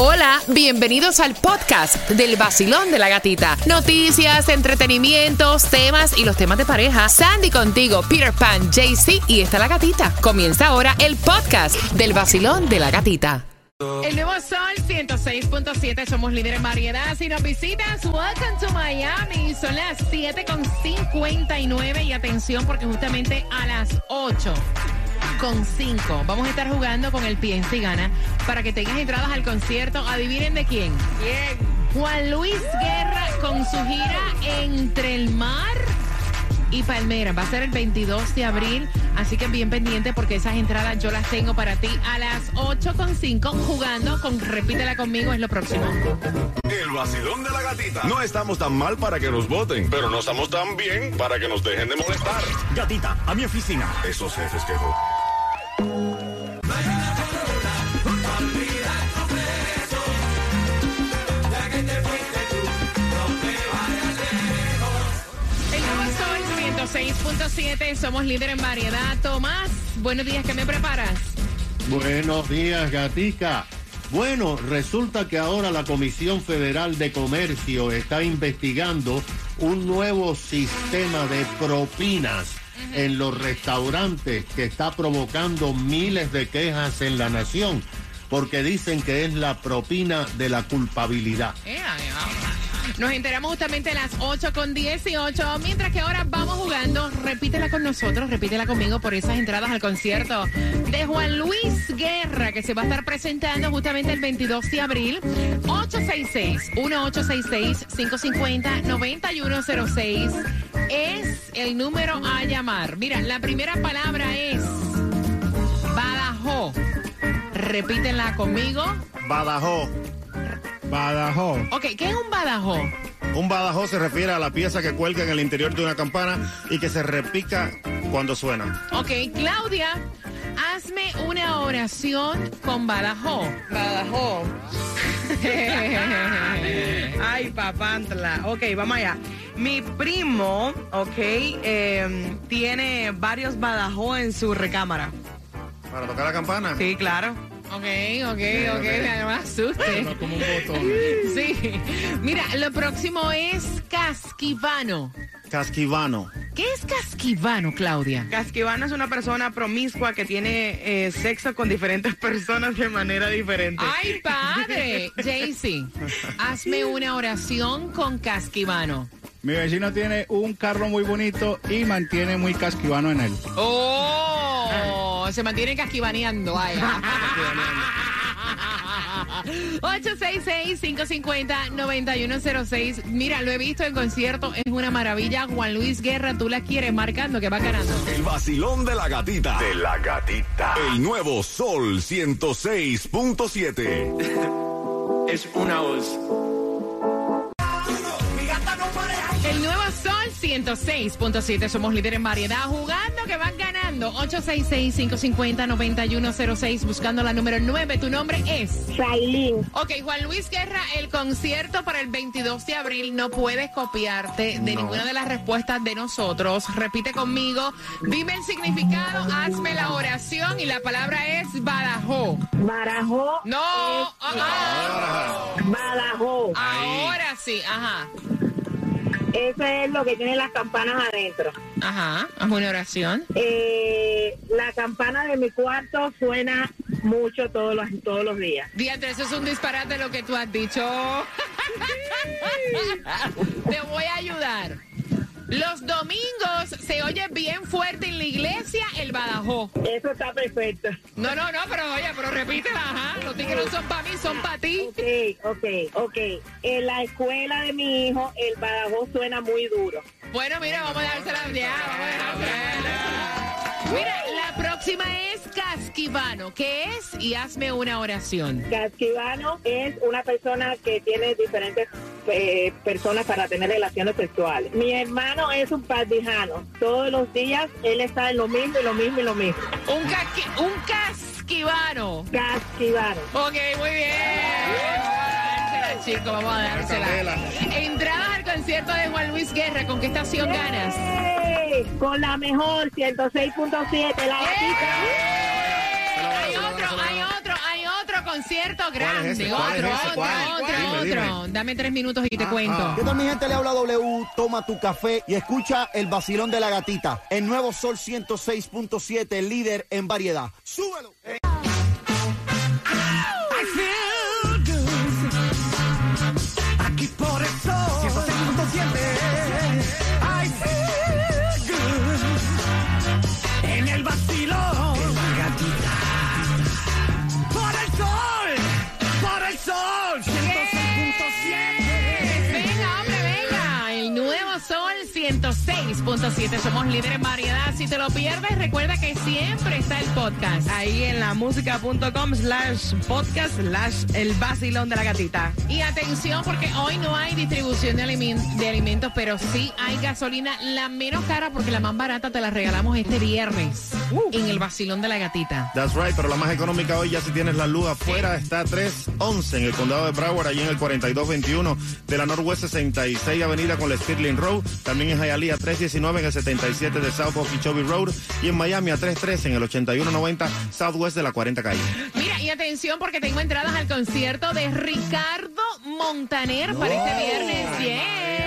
Hola, bienvenidos al podcast del vacilón de la gatita. Noticias, entretenimientos, temas y los temas de pareja. Sandy contigo, Peter Pan, JC y está la gatita. Comienza ahora el podcast del vacilón de la gatita. El nuevo Sol 106.7, somos líderes en variedad. Si nos visitas, welcome to Miami. Son las 7.59 y atención porque justamente a las 8 con 5 vamos a estar jugando con el PNC Gana para que tengas entradas al concierto. Adivinen de quién. Juan Luis Guerra con su gira Entre el Mar y Palmera. Va a ser el 22 de abril, así que bien pendiente porque esas entradas yo las tengo para ti a las 8.5 jugando con Repítela conmigo es lo próximo. El vacilón de la gatita. No estamos tan mal para que nos voten, pero no estamos tan bien para que nos dejen de molestar. Gatita, a mi oficina. Esos jefes que... 106.7, somos líder en variedad. Tomás, buenos días, ¿qué me preparas? Buenos días, gatica. Bueno, resulta que ahora la Comisión Federal de Comercio está investigando un nuevo sistema de propinas en los restaurantes que está provocando miles de quejas en la nación porque dicen que es la propina de la culpabilidad. Eh. Nos enteramos justamente a las 8 con 18, mientras que ahora vamos jugando. Repítela con nosotros, repítela conmigo por esas entradas al concierto de Juan Luis Guerra, que se va a estar presentando justamente el 22 de abril. 866-1866-550-9106 es el número a llamar. Mira, la primera palabra es Badajoz. Repítenla conmigo. Badajoz. Badajoz. Ok, ¿qué es un Badajoz? Un badajoz se refiere a la pieza que cuelga en el interior de una campana y que se repica cuando suena. Ok, Claudia, hazme una oración con Badajoz. Badajoz. Ay, papantla. Ok, vamos allá. Mi primo, ok, eh, tiene varios Badajoz en su recámara. Para tocar la campana. Sí, claro. Ok, ok, ok, me me asuste. como un botón. Sí. Mira, lo próximo es casquivano. Casquivano. ¿Qué es casquivano, Claudia? Casquivano es una persona promiscua que tiene eh, sexo con diferentes personas de manera diferente. ¡Ay, padre! Jaycee, hazme una oración con casquivano. Mi vecino tiene un carro muy bonito y mantiene muy casquivano en él. ¡Oh! Se mantiene casquivaneando. Ay. 866-550-9106. Mira, lo he visto en concierto, es una maravilla. Juan Luis Guerra, tú la quieres marcando, que va ganando. El vacilón de la gatita. De la gatita. El nuevo Sol 106.7. es una voz. El nuevo Sol 106.7, somos líder en variedad, jugando que van ganando. 866-550-9106, buscando la número 9. Tu nombre es. Shailin. Ok, Juan Luis Guerra, el concierto para el 22 de abril no puedes copiarte de ninguna de las respuestas de nosotros. Repite conmigo, dime el significado, hazme la oración y la palabra es badajo. Barajo. No, ah, ah. Badajoz. ahora sí, ajá, Eso es lo que tiene las campanas adentro. ajá, haz una oración. Eh, la campana de mi cuarto suena mucho todos los, todos los días. Diantre, eso es un disparate lo que tú has dicho. Te voy a ayudar. Los domingos se oye bien fuerte en la iglesia el badajo. Eso está perfecto. No, no, no, pero oye, pero repítela, ajá. Los tigres no son para mí, son para ti. Ok, ok, ok. En la escuela de mi hijo, el badajoz suena muy duro. Bueno, mira, vamos a dársela ya, vamos a dársela. Mira, la próxima es casquivano. ¿Qué es? Y hazme una oración. Casquivano es una persona que tiene diferentes eh, personas para tener relaciones sexuales. Mi hermano es un pardijano. Todos los días él está en lo mismo y lo mismo y lo mismo. Un, casqui- un casquivano. Casquivano. Ok, muy bien. Vamos a dársela, chicos, vamos a dársela. Entradas al concierto de Juan Luis Guerra. ¿Con qué estación ganas? Con la mejor 106.7, la. Hay otro, hay otro, hay otro concierto es grande. ese? ¿Cuál es Otro, ese? otro, ¿Cuál? otro, Dime, otro. dime. Dame tres minutos y te Ah, cuento. ah. ¿Qué tal mi gente? Le habla W, toma tu café y escucha el vacilón de la gatita. El nuevo Sol 106.7, líder en variedad. ¡Súbelo! Aquí 106.7. Somos líderes en variedad. Si te lo pierdes, recuerda que siempre está el podcast. Ahí en la música.com slash podcast slash el vacilón de la gatita. Y atención, porque hoy no hay distribución de, alimen- de alimentos, pero sí hay gasolina, la menos cara, porque la más barata te la regalamos este viernes en el vacilón de la gatita. That's right, pero la más económica hoy ya si tienes la luz afuera está 311 en el condado de Broward, allí en el 4221 de la Northwest 66 Avenida con la Stirling Road. También en Hialeah 319 en el 77 de South Okeechobee Road y en Miami a 313 en el 8190 Southwest de la 40 calle. Mira, y atención, porque tengo entradas al concierto de Ricardo Montaner para este viernes. Yes.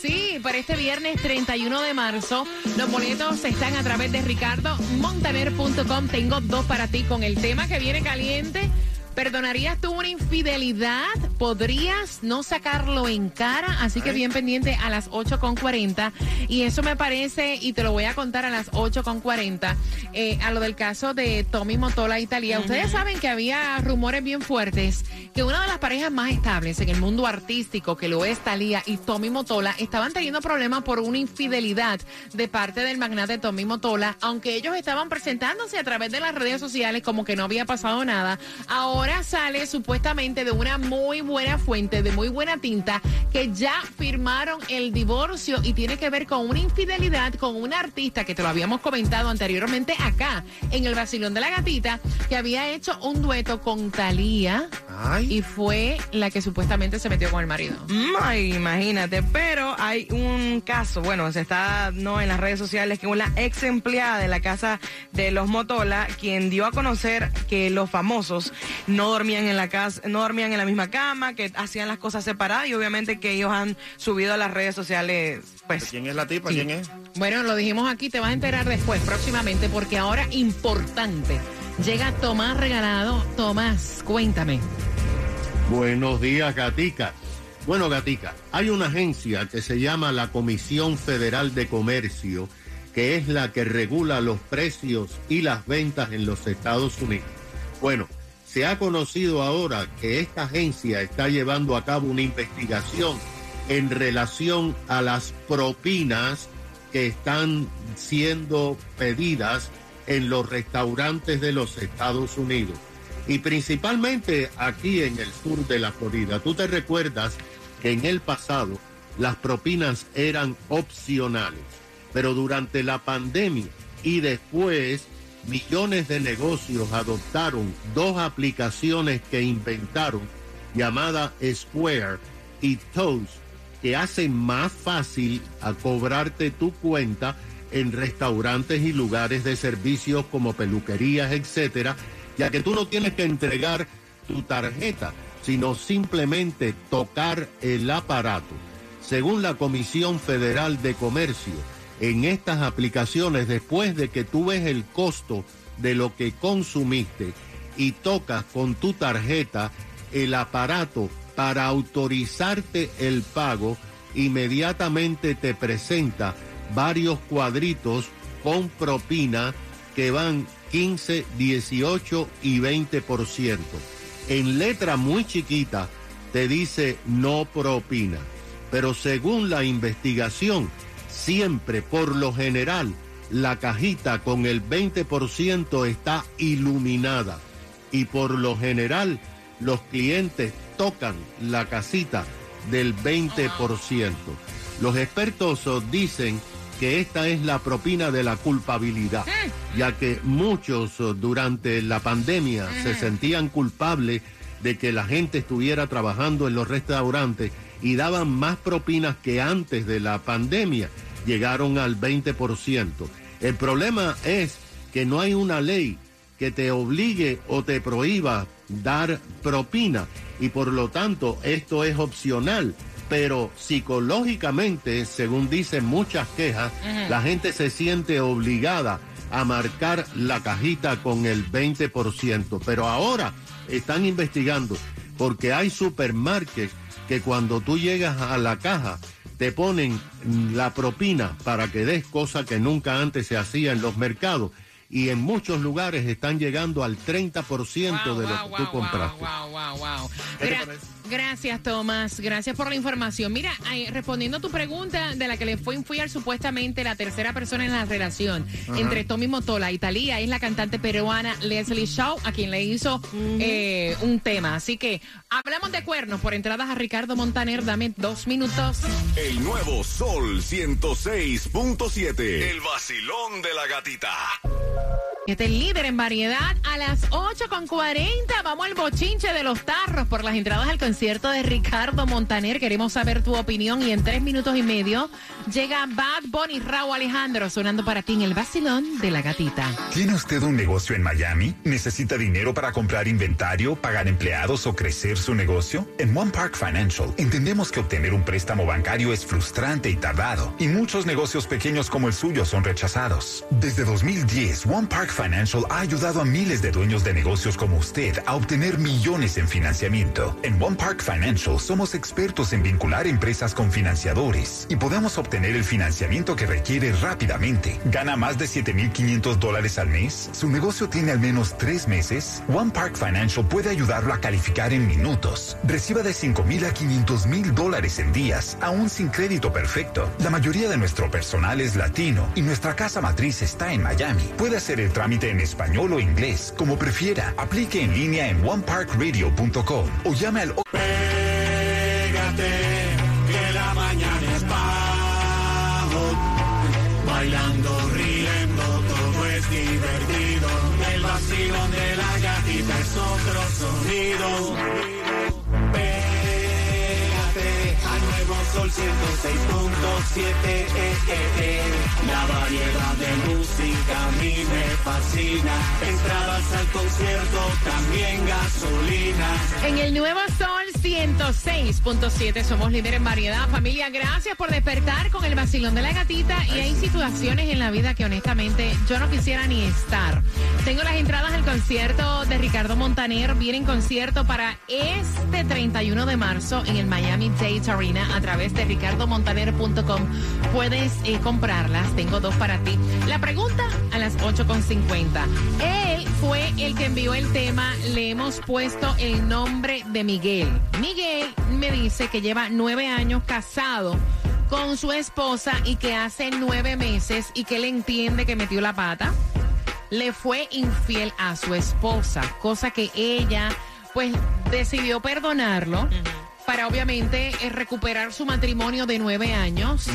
Sí, para este viernes 31 de marzo. Los boletos están a través de ricardomontaner.com. Tengo dos para ti con el tema que viene caliente. ¿Perdonarías tú una infidelidad? ¿Podrías no sacarlo en cara? Así que bien pendiente a las 8.40. Y eso me parece, y te lo voy a contar a las 8.40, eh, a lo del caso de Tommy Motola y Talía. Ustedes saben que había rumores bien fuertes que una de las parejas más estables en el mundo artístico, que lo es Talía y Tommy Motola, estaban teniendo problemas por una infidelidad de parte del magnate Tommy Motola, aunque ellos estaban presentándose a través de las redes sociales como que no había pasado nada. Ahora sale supuestamente de una muy buena fuente, de muy buena tinta, que ya firmaron el divorcio y tiene que ver con una infidelidad con una artista que te lo habíamos comentado anteriormente acá en el Basilón de la Gatita, que había hecho un dueto con Thalía Ay. y fue la que supuestamente se metió con el marido. Mm, Ay, imagínate, pero hay un caso, bueno, se está no en las redes sociales que una ex empleada de la casa de los Motola, quien dio a conocer que los famosos no dormían en la casa, no dormían en la misma cama, que hacían las cosas separadas y obviamente que ellos han subido a las redes sociales, pues ¿Quién es la tipa? ¿Quién es? Bueno, lo dijimos aquí, te vas a enterar después, próximamente, porque ahora importante. Llega Tomás Regalado. Tomás, cuéntame. Buenos días, Gatica. Bueno, Gatica, hay una agencia que se llama la Comisión Federal de Comercio, que es la que regula los precios y las ventas en los Estados Unidos. Bueno, se ha conocido ahora que esta agencia está llevando a cabo una investigación en relación a las propinas que están siendo pedidas en los restaurantes de los Estados Unidos y principalmente aquí en el sur de la Florida. Tú te recuerdas que en el pasado las propinas eran opcionales, pero durante la pandemia y después millones de negocios adoptaron dos aplicaciones que inventaron llamadas Square y Toast que hacen más fácil a cobrarte tu cuenta en restaurantes y lugares de servicios como peluquerías, etcétera, ya que tú no tienes que entregar tu tarjeta, sino simplemente tocar el aparato. Según la Comisión Federal de Comercio, en estas aplicaciones, después de que tú ves el costo de lo que consumiste y tocas con tu tarjeta el aparato para autorizarte el pago, inmediatamente te presenta varios cuadritos con propina que van 15, 18 y 20%. En letra muy chiquita te dice no propina. Pero según la investigación, siempre por lo general la cajita con el 20% está iluminada y por lo general los clientes tocan la casita del 20%. Los expertos dicen que esta es la propina de la culpabilidad, ya que muchos durante la pandemia se sentían culpables de que la gente estuviera trabajando en los restaurantes y daban más propinas que antes de la pandemia, llegaron al 20%. El problema es que no hay una ley que te obligue o te prohíba dar propina y por lo tanto esto es opcional. Pero psicológicamente, según dicen muchas quejas, la gente se siente obligada a marcar la cajita con el 20%. Pero ahora están investigando porque hay supermarkets que cuando tú llegas a la caja te ponen la propina para que des cosa que nunca antes se hacía en los mercados y en muchos lugares están llegando al 30% de lo que tú compraste. Wow, wow, wow. ¿Qué te Gra- gracias, Tomás. Gracias por la información. Mira, ay, respondiendo a tu pregunta de la que le fue infiel supuestamente la tercera persona en la relación Ajá. entre Tommy Motola y Talía es la cantante peruana Leslie Shaw, a quien le hizo eh, un tema. Así que hablamos de cuernos por entradas a Ricardo Montaner. Dame dos minutos. El nuevo Sol 106.7. El vacilón de la gatita. Thank you. Este es líder en variedad a las 8.40. Vamos al bochinche de los tarros por las entradas al concierto de Ricardo Montaner. Queremos saber tu opinión y en tres minutos y medio llega Bad Bunny Raúl Alejandro sonando para ti en el vacilón de la gatita. ¿Tiene usted un negocio en Miami? ¿Necesita dinero para comprar inventario, pagar empleados o crecer su negocio? En One Park Financial entendemos que obtener un préstamo bancario es frustrante y tardado, y muchos negocios pequeños como el suyo son rechazados. Desde 2010, One Park Financial ha ayudado a miles de dueños de negocios como usted a obtener millones en financiamiento. En One Park Financial somos expertos en vincular empresas con financiadores y podemos obtener el financiamiento que requiere rápidamente. ¿Gana más de 7.500 dólares al mes? ¿Su negocio tiene al menos tres meses? One Park Financial puede ayudarlo a calificar en minutos. Reciba de 5.000 a 500.000 dólares en días, aún sin crédito perfecto. La mayoría de nuestro personal es latino y nuestra casa matriz está en Miami. Puede hacer el trámite en español o inglés, como prefiera. Aplique en línea en oneparkradio.com o llame al... Pégate, que la mañana es bajo. Bailando, riendo, todo es divertido. El vacilón de la gatita es otro sonido. Sol 106.7. eh, eh, eh. La variedad de música a mí me fascina. Entradas al concierto, también gasolina. En el nuevo Sol 106.7 somos líder en variedad. Familia, gracias por despertar con el vacilón de la gatita. Y hay situaciones en la vida que honestamente yo no quisiera ni estar. Tengo las entradas al concierto de Ricardo Montaner. Viene en concierto para este 31 de marzo en el Miami Dade Arena a través de ricardomontaner.com. Puedes eh, comprarlas. Tengo dos para ti. La pregunta a las 8.50. Él fue el que envió el tema. Le hemos puesto el nombre de Miguel. Miguel me dice que lleva nueve años casado con su esposa y que hace nueve meses y que él entiende que metió la pata. Le fue infiel a su esposa, cosa que ella pues decidió perdonarlo. Para obviamente eh, recuperar su matrimonio de nueve años,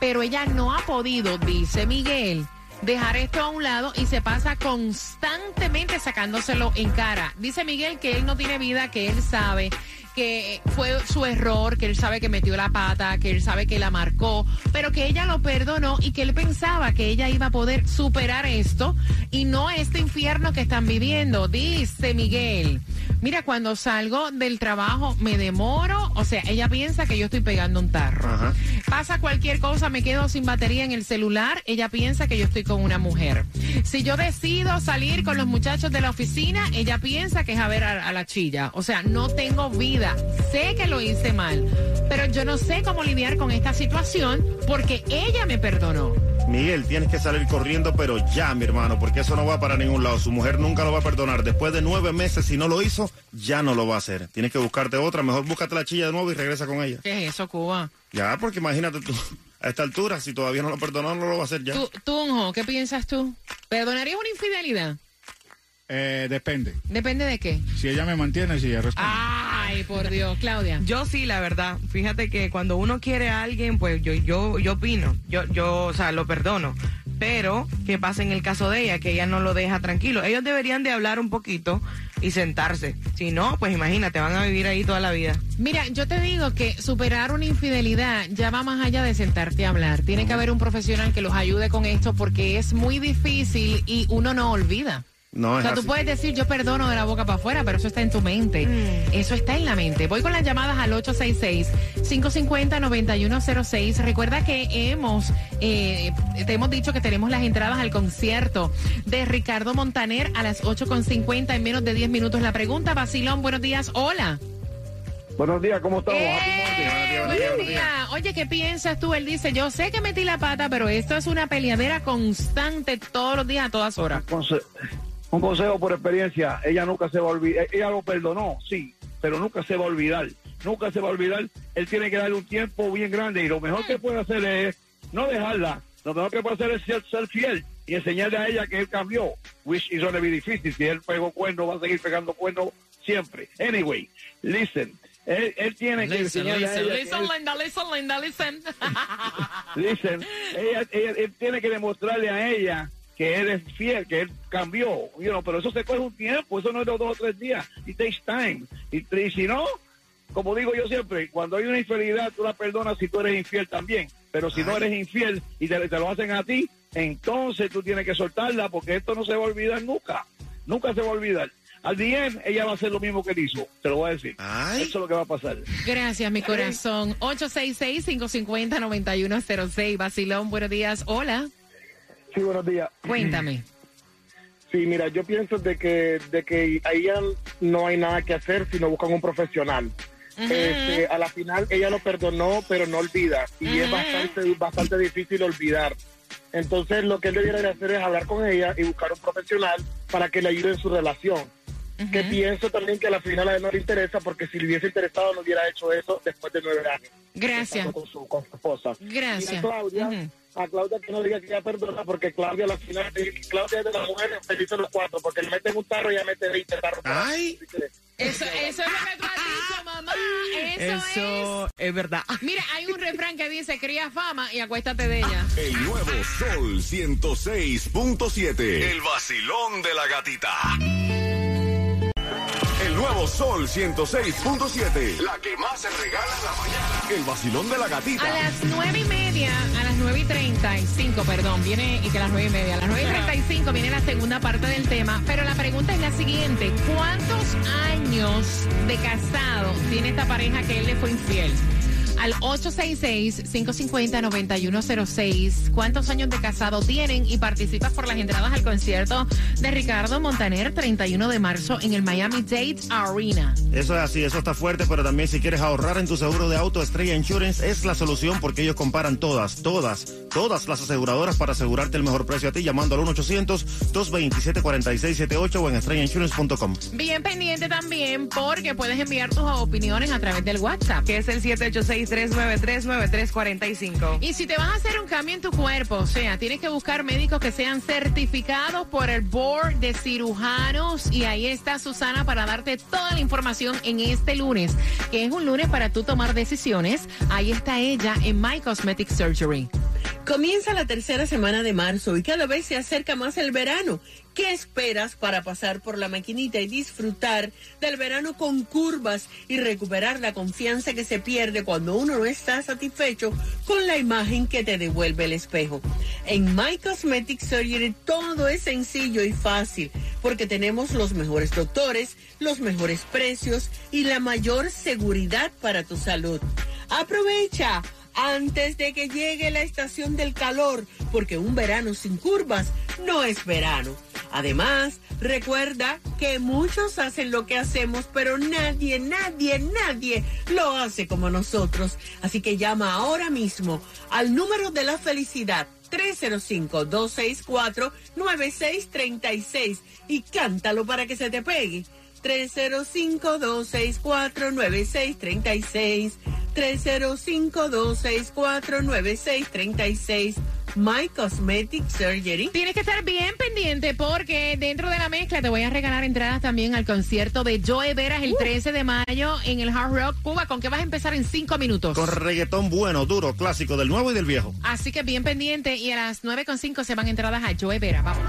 pero ella no ha podido, dice Miguel, dejar esto a un lado y se pasa constantemente sacándoselo en cara. Dice Miguel que él no tiene vida, que él sabe que fue su error, que él sabe que metió la pata, que él sabe que la marcó, pero que ella lo perdonó y que él pensaba que ella iba a poder superar esto y no este infierno que están viviendo. Dice Miguel, mira, cuando salgo del trabajo me demoro, o sea, ella piensa que yo estoy pegando un tarro. Pasa cualquier cosa, me quedo sin batería en el celular, ella piensa que yo estoy con una mujer. Si yo decido salir con los muchachos de la oficina, ella piensa que es a ver a, a la chilla. O sea, no tengo vida. Sé que lo hice mal, pero yo no sé cómo lidiar con esta situación porque ella me perdonó. Miguel, tienes que salir corriendo, pero ya, mi hermano, porque eso no va para ningún lado. Su mujer nunca lo va a perdonar. Después de nueve meses, si no lo hizo, ya no lo va a hacer. Tienes que buscarte otra. Mejor búscate la chilla de nuevo y regresa con ella. ¿Qué es eso, Cuba? Ya, porque imagínate tú, a esta altura, si todavía no lo perdonó, no lo va a hacer ya. Tú, Tunjo, ¿qué piensas tú? ¿Perdonarías una infidelidad? Eh, depende. ¿Depende de qué? Si ella me mantiene, si ella responde. Ay, por Dios, Claudia. Yo sí, la verdad. Fíjate que cuando uno quiere a alguien, pues yo, yo, yo opino. Yo, yo, o sea, lo perdono. Pero, ¿qué pasa en el caso de ella? Que ella no lo deja tranquilo. Ellos deberían de hablar un poquito y sentarse. Si no, pues imagínate, van a vivir ahí toda la vida. Mira, yo te digo que superar una infidelidad ya va más allá de sentarte a hablar. Tiene que haber un profesional que los ayude con esto porque es muy difícil y uno no olvida. No, O sea, tú así. puedes decir yo perdono de la boca para afuera, pero eso está en tu mente. Eso está en la mente. Voy con las llamadas al 866-550-9106. Recuerda que hemos, eh, te hemos dicho que tenemos las entradas al concierto de Ricardo Montaner a las 8.50 en menos de 10 minutos. La pregunta, Basilón, buenos días. Hola. Buenos días, ¿cómo estamos? ¡Eh! Buenos días. Oye, ¿qué piensas tú? Él dice, yo sé que metí la pata, pero esto es una peleadera constante todos los días, a todas horas. Un consejo por experiencia, ella nunca se va a olvidar, ella lo perdonó, sí, pero nunca se va a olvidar, nunca se va a olvidar, él tiene que darle un tiempo bien grande y lo mejor que puede hacer es no dejarla, lo mejor que puede hacer es ser, ser fiel y enseñarle a ella que él cambió, which is gonna be difícil, si él pegó cuernos, va a seguir pegando cuernos siempre. Anyway, listen, él, él tiene que Listen, enseñarle a listen, ella que listen, él- Linda, listen, Linda, listen. Listen, ella, ella- él tiene que demostrarle a ella que él es fiel, que él cambió, you know, pero eso se coge un tiempo, eso no es de dos o tres días, it takes time. Y, y si no, como digo yo siempre, cuando hay una infidelidad, tú la perdonas si tú eres infiel también, pero si no eres infiel y te, te lo hacen a ti, entonces tú tienes que soltarla porque esto no se va a olvidar nunca, nunca se va a olvidar. Al día ella va a hacer lo mismo que él hizo, te lo voy a decir. Eso es lo que va a pasar. Gracias, mi corazón. 866-550-9106. Basilón, buenos días. Hola. Sí, buenos días. Cuéntame. Sí, mira, yo pienso de que, de que ahí no hay nada que hacer si no buscan un profesional. Este, a la final ella lo perdonó, pero no olvida. Y es bastante, bastante difícil olvidar. Entonces lo que él debiera de hacer es hablar con ella y buscar un profesional para que le ayude en su relación. Que pienso también que a la final a él no le interesa porque si le hubiese interesado no hubiera hecho eso después de nueve años. Gracias. Con su, con su esposa. Gracias. Y a Claudia, a Claudia que no diga que ella perdona porque Claudia la final, Claudia es de las mujeres felices los cuatro porque le meten un tarro y ella mete 20 tarros. Ay. Eso, eso es lo que tú has dicho, mamá. Eso, Eso es verdad. es. Mira, hay un refrán que dice, cría fama y acuéstate de ella. El nuevo Sol 106.7. El vacilón de la gatita. El nuevo Sol 106.7. La que más se regala en la mañana. El vacilón de la gatita. A las nueve y media, y treinta y cinco, perdón, viene, y que las nueve y media, a las nueve y treinta y cinco viene la segunda parte del tema, pero la pregunta es la siguiente, ¿cuántos años de casado tiene esta pareja que él le fue infiel? Al 866-550-9106, ¿cuántos años de casado tienen? Y participas por las entradas al concierto de Ricardo Montaner, 31 de marzo, en el Miami Dade Arena. Eso es así, eso está fuerte, pero también si quieres ahorrar en tu seguro de auto, Estrella Insurance es la solución porque ellos comparan todas, todas, todas las aseguradoras para asegurarte el mejor precio a ti llamando al 1-800-227-4678 o en estrellainsurance.com. Bien pendiente también porque puedes enviar tus opiniones a través del WhatsApp. Que es el 786-393-9345. Y si te vas a hacer un cambio en tu cuerpo, o sea, tienes que buscar médicos que sean certificados por el Board de Cirujanos. Y ahí está Susana para darte toda la información en este lunes, que es un lunes para tú tomar decisiones. Ahí está ella en My Cosmetic Surgery. Comienza la tercera semana de marzo y cada vez se acerca más el verano. ¿Qué esperas para pasar por la maquinita y disfrutar del verano con curvas y recuperar la confianza que se pierde cuando uno no está satisfecho con la imagen que te devuelve el espejo? En My Cosmetic Surgery todo es sencillo y fácil porque tenemos los mejores doctores, los mejores precios y la mayor seguridad para tu salud. Aprovecha antes de que llegue la estación del calor, porque un verano sin curvas no es verano. Además, recuerda que muchos hacen lo que hacemos, pero nadie, nadie, nadie lo hace como nosotros. Así que llama ahora mismo al número de la felicidad 305-264-9636 y cántalo para que se te pegue. 305-264-9636. 305-264-9636. My Cosmetic Surgery. Tienes que estar bien pendiente porque dentro de la mezcla te voy a regalar entradas también al concierto de Joe Veras el 13 de mayo en el Hard Rock Cuba. ¿Con qué vas a empezar en cinco minutos? Con reggaetón bueno, duro, clásico del nuevo y del viejo. Así que bien pendiente y a las 9.5 se van entradas a Joe Vera. Vamos.